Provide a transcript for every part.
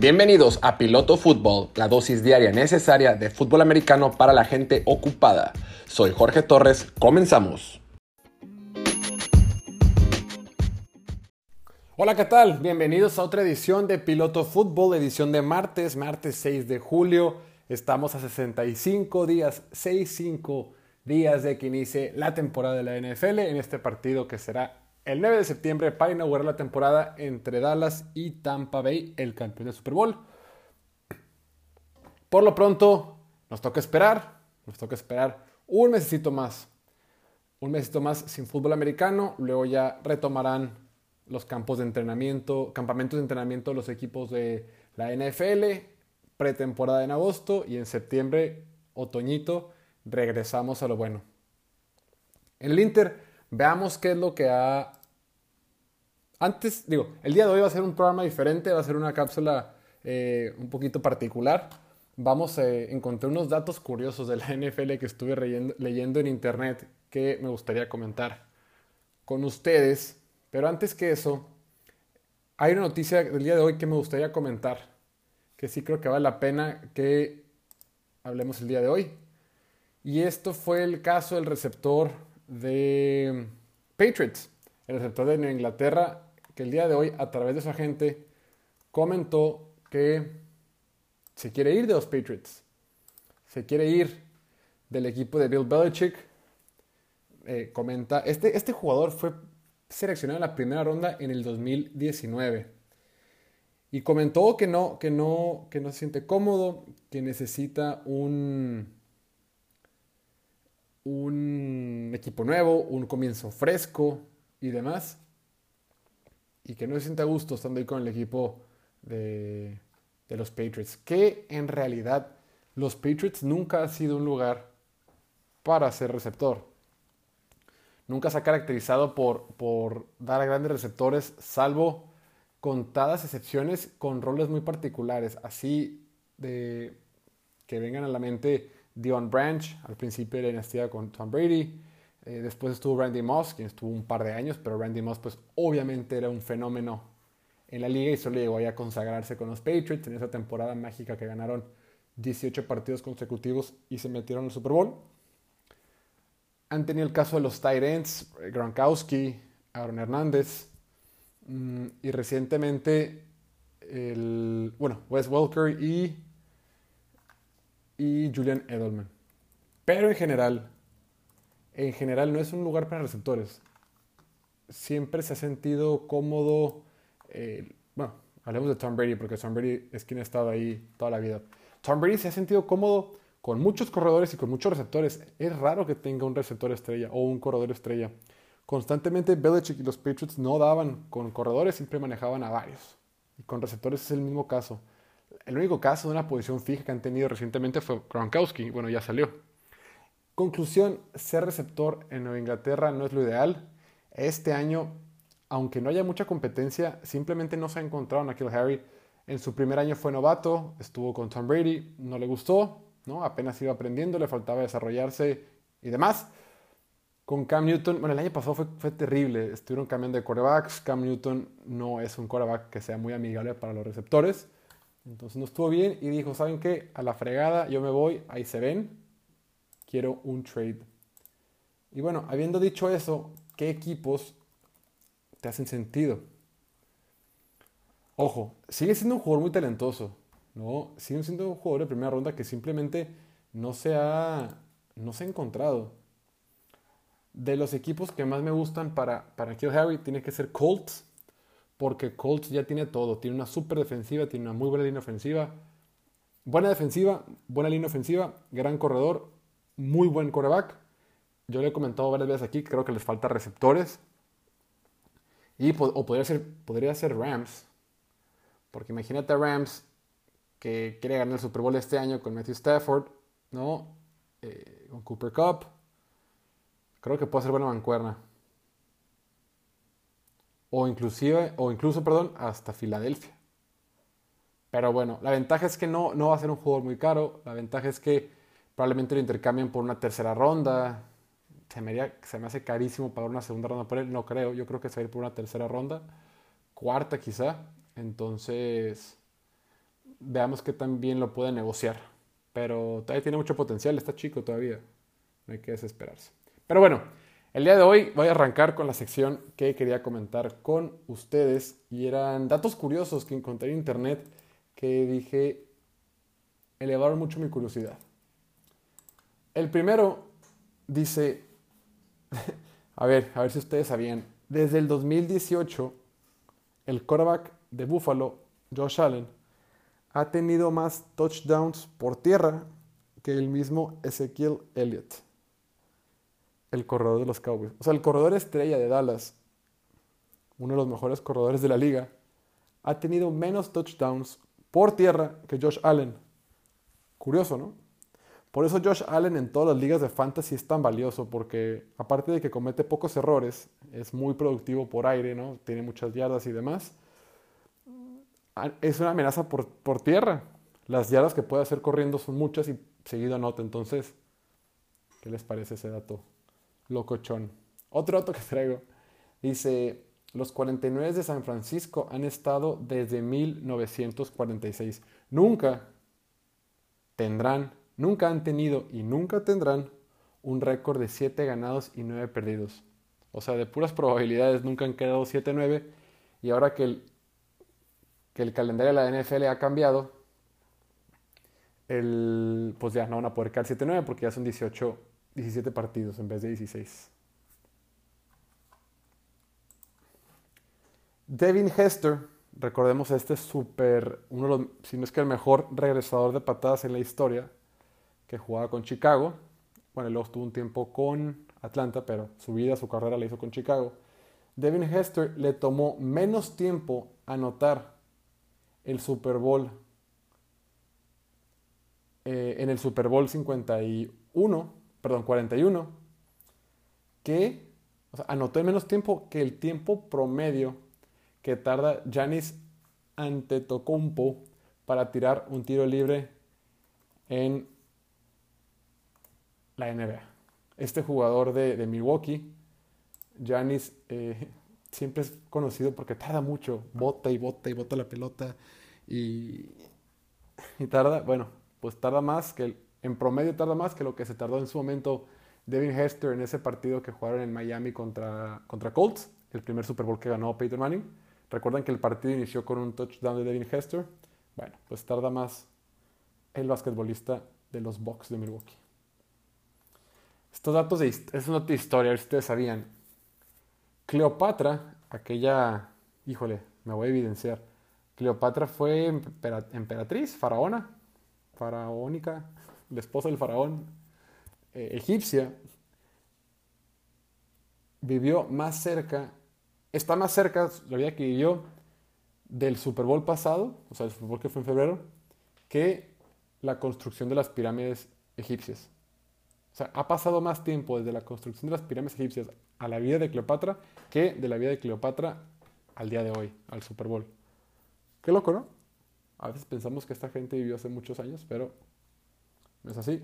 Bienvenidos a Piloto Fútbol, la dosis diaria necesaria de fútbol americano para la gente ocupada. Soy Jorge Torres, comenzamos. Hola, ¿qué tal? Bienvenidos a otra edición de Piloto Fútbol, edición de martes, martes 6 de julio. Estamos a 65 días, 65 días de que inicie la temporada de la NFL en este partido que será el 9 de septiembre para inaugurar la temporada entre Dallas y Tampa Bay, el campeón del Super Bowl. Por lo pronto, nos toca esperar, nos toca esperar un mesecito más. Un mesecito más sin fútbol americano, luego ya retomarán los campos de entrenamiento, campamentos de entrenamiento de los equipos de la NFL, pretemporada en agosto y en septiembre, otoñito, regresamos a lo bueno. En el Inter, veamos qué es lo que ha... Antes, digo, el día de hoy va a ser un programa diferente, va a ser una cápsula eh, un poquito particular. Vamos a encontrar unos datos curiosos de la NFL que estuve leyendo, leyendo en internet que me gustaría comentar con ustedes. Pero antes que eso, hay una noticia del día de hoy que me gustaría comentar, que sí creo que vale la pena que hablemos el día de hoy. Y esto fue el caso del receptor de Patriots, el receptor de Nueva Inglaterra, que el día de hoy, a través de su agente, comentó que se quiere ir de los Patriots. Se quiere ir del equipo de Bill Belichick. Eh, comenta, este, este jugador fue seleccionado en la primera ronda en el 2019. Y comentó que no, que no, que no se siente cómodo, que necesita un, un equipo nuevo, un comienzo fresco y demás. Y que no se sienta a gusto estando ahí con el equipo de, de los Patriots. Que en realidad los Patriots nunca ha sido un lugar para ser receptor. Nunca se ha caracterizado por, por dar a grandes receptores, salvo contadas excepciones con roles muy particulares. Así de que vengan a la mente Dion Branch, al principio de la dinastía con Tom Brady. Eh, después estuvo Randy Moss, quien estuvo un par de años, pero Randy Moss pues obviamente era un fenómeno en la liga y solo llegó a consagrarse con los Patriots en esa temporada mágica que ganaron 18 partidos consecutivos y se metieron al Super Bowl. Han tenido el caso de los tight ends, Gronkowski, Aaron Hernández mm, y recientemente el, bueno, Wes Welker y y Julian Edelman. Pero en general, en general no es un lugar para receptores. Siempre se ha sentido cómodo. Eh, bueno, hablemos de Tom Brady porque Tom Brady es quien ha estado ahí toda la vida. Tom Brady se ha sentido cómodo con muchos corredores y con muchos receptores. Es raro que tenga un receptor estrella o un corredor estrella. Constantemente Belichick y los Patriots no daban con corredores, siempre manejaban a varios. Y con receptores es el mismo caso. El único caso de una posición fija que han tenido recientemente fue Gronkowski. Bueno, ya salió. Conclusión, ser receptor en Nueva Inglaterra no es lo ideal. Este año, aunque no haya mucha competencia, simplemente no se ha encontrado Harry. En su primer año fue novato, estuvo con Tom Brady, no le gustó, ¿no? apenas iba aprendiendo, le faltaba desarrollarse y demás. Con Cam Newton, bueno, el año pasado fue, fue terrible, estuvieron cambiando de quarterbacks. Cam Newton no es un quarterback que sea muy amigable para los receptores. Entonces no estuvo bien y dijo, ¿saben qué? A la fregada, yo me voy, ahí se ven, quiero un trade. Y bueno, habiendo dicho eso, ¿qué equipos te hacen sentido? Ojo, sigue siendo un jugador muy talentoso, ¿no? Sigue siendo un jugador de primera ronda que simplemente no se ha, no se ha encontrado. De los equipos que más me gustan para, para Kill Harry, tiene que ser Colts porque Colts ya tiene todo. Tiene una super defensiva, tiene una muy buena línea ofensiva. Buena defensiva, buena línea ofensiva, gran corredor, muy buen coreback. Yo le he comentado varias veces aquí, creo que les falta receptores. Y, o podría ser, podría ser Rams. Porque imagínate a Rams que quiere ganar el Super Bowl este año con Matthew Stafford, ¿no? Eh, con Cooper Cup. Creo que puede ser buena mancuerna o inclusive, o incluso, perdón, hasta Filadelfia. Pero bueno, la ventaja es que no, no va a ser un jugador muy caro. La ventaja es que probablemente lo intercambien por una tercera ronda. Se me, se me hace carísimo pagar una segunda ronda por él. No creo. Yo creo que se va a ir por una tercera ronda. Cuarta quizá. Entonces, veamos que también lo puede negociar. Pero todavía tiene mucho potencial, está chico todavía. No hay que desesperarse. Pero bueno, el día de hoy voy a arrancar con la sección que quería comentar con ustedes y eran datos curiosos que encontré en internet que dije elevaron mucho mi curiosidad. El primero dice, a ver, a ver si ustedes sabían, desde el 2018 el quarterback de Buffalo, Josh Allen, ha tenido más touchdowns por tierra que el mismo Ezekiel Elliott el corredor de los Cowboys. O sea, el corredor estrella de Dallas, uno de los mejores corredores de la liga, ha tenido menos touchdowns por tierra que Josh Allen. Curioso, ¿no? Por eso Josh Allen en todas las ligas de fantasy es tan valioso, porque aparte de que comete pocos errores, es muy productivo por aire, ¿no? Tiene muchas yardas y demás. Es una amenaza por, por tierra. Las yardas que puede hacer corriendo son muchas y seguido anota. Entonces, ¿qué les parece ese dato? locochón. Otro dato que traigo. Dice, los 49 de San Francisco han estado desde 1946. Nunca tendrán, nunca han tenido y nunca tendrán un récord de 7 ganados y 9 perdidos. O sea, de puras probabilidades nunca han quedado 7-9 y ahora que el, que el calendario de la NFL ha cambiado, el, pues ya no van a poder quedar 7-9 porque ya son 18 17 partidos en vez de 16. Devin Hester, recordemos este súper, uno de los, si no es que el mejor regresador de patadas en la historia, que jugaba con Chicago. Bueno, luego estuvo un tiempo con Atlanta, pero su vida, su carrera la hizo con Chicago. Devin Hester le tomó menos tiempo anotar el Super Bowl eh, en el Super Bowl 51 perdón, 41, que anotó en menos tiempo que el tiempo promedio que tarda Janis Antetokounmpo para tirar un tiro libre en la NBA. Este jugador de, Milwaukee, Janis, eh, siempre es conocido porque tarda mucho, bota y bota y bota la pelota y, tarda, bueno, pues tarda más que en promedio tarda más que lo que se tardó en su momento Devin Hester en ese partido que jugaron en Miami contra, contra Colts, el primer Super Bowl que ganó Peyton Manning. Recuerdan que el partido inició con un touchdown de Devin Hester. Bueno, pues tarda más el basquetbolista de los Bucks de Milwaukee. Estos datos de, es una historia, si ustedes sabían. Cleopatra, aquella, híjole, me voy a evidenciar. Cleopatra fue emperatriz, faraona, faraónica, la esposa del faraón eh, egipcia, vivió más cerca, está más cerca, la vida que vivió, del Super Bowl pasado, o sea, el Super Bowl que fue en febrero, que la construcción de las pirámides egipcias. O sea, ha pasado más tiempo desde la construcción de las pirámides egipcias a la vida de Cleopatra que de la vida de Cleopatra al día de hoy, al Super Bowl. Qué loco, ¿no? A veces pensamos que esta gente vivió hace muchos años, pero ¿No es así?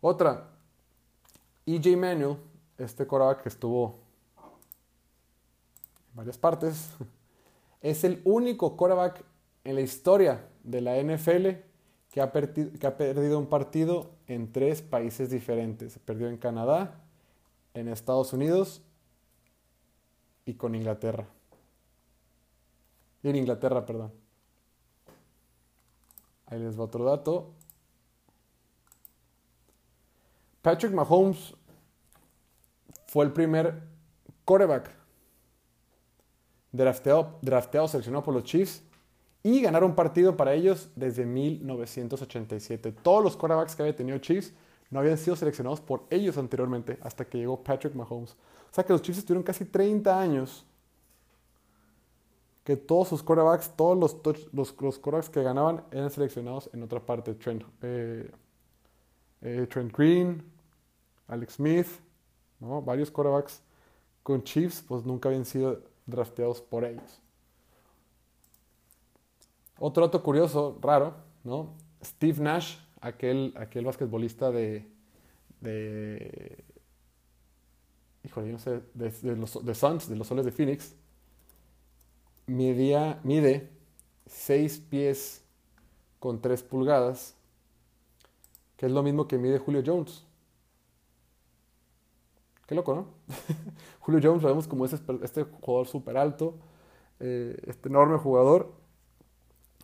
Otra, EJ Manuel, este coreback que estuvo en varias partes, es el único coreback en la historia de la NFL que ha, que ha perdido un partido en tres países diferentes. Perdió en Canadá, en Estados Unidos y con Inglaterra. En Inglaterra, perdón. Ahí les va otro dato. Patrick Mahomes fue el primer quarterback drafteado, drafteado, seleccionado por los Chiefs y ganaron partido para ellos desde 1987. Todos los quarterbacks que había tenido Chiefs no habían sido seleccionados por ellos anteriormente hasta que llegó Patrick Mahomes. O sea que los Chiefs estuvieron casi 30 años que todos sus quarterbacks, todos los, los, los quarterbacks que ganaban eran seleccionados en otra parte. Trent, eh, eh, Trent Green, Alex Smith, varios quarterbacks con Chiefs, pues nunca habían sido drafteados por ellos. Otro dato curioso, raro, ¿no? Steve Nash, aquel, aquel basquetbolista de, de híjole, no sé, de, los Suns, de los Soles de Phoenix, mide 6 pies con 3 pulgadas, que es lo mismo que mide Julio Jones. Qué loco, ¿no? Julio Jones lo vemos como ese, este jugador súper alto, eh, este enorme jugador,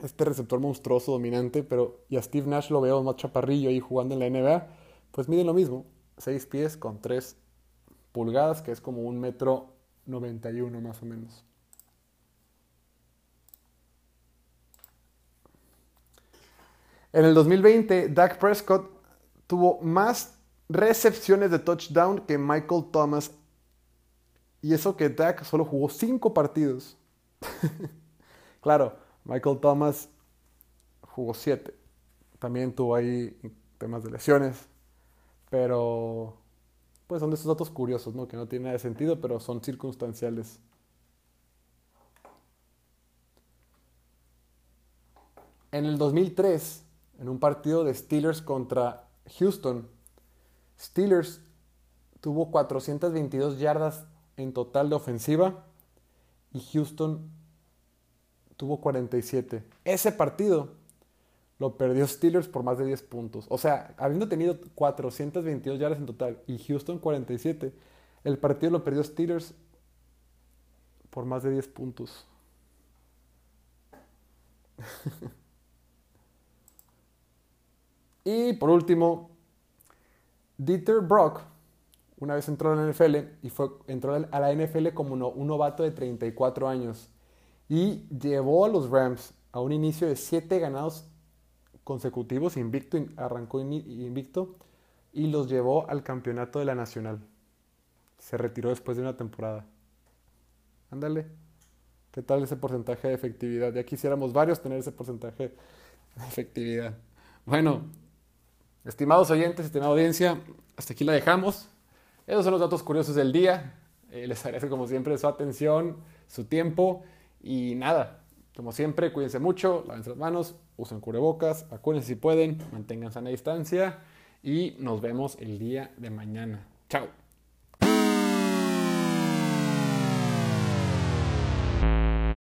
este receptor monstruoso, dominante, pero y a Steve Nash lo veo más chaparrillo ahí jugando en la NBA, pues mide lo mismo, 6 pies con 3 pulgadas, que es como un metro 91 más o menos. En el 2020, Dak Prescott tuvo más recepciones de touchdown que Michael Thomas. Y eso que Dak solo jugó 5 partidos. claro, Michael Thomas jugó 7. También tuvo ahí temas de lesiones. Pero, pues son de esos datos curiosos, ¿no? Que no tienen nada de sentido, pero son circunstanciales. En el 2003, en un partido de Steelers contra Houston. Steelers tuvo 422 yardas en total de ofensiva y Houston tuvo 47. Ese partido lo perdió Steelers por más de 10 puntos. O sea, habiendo tenido 422 yardas en total y Houston 47, el partido lo perdió Steelers por más de 10 puntos. Y por último, Dieter Brock, una vez entró a la NFL y fue, entró a la NFL como un novato de 34 años y llevó a los Rams a un inicio de 7 ganados consecutivos, invicto, arrancó invicto y los llevó al campeonato de la Nacional. Se retiró después de una temporada. Ándale. ¿Qué tal ese porcentaje de efectividad? Ya quisiéramos varios tener ese porcentaje de efectividad. Bueno, Estimados oyentes, estimada audiencia, hasta aquí la dejamos. Esos son los datos curiosos del día. Eh, les agradezco como siempre su atención, su tiempo y nada, como siempre, cuídense mucho, lávense las manos, usen cubrebocas, acuérdense si pueden, mantengan sana distancia y nos vemos el día de mañana. Chao.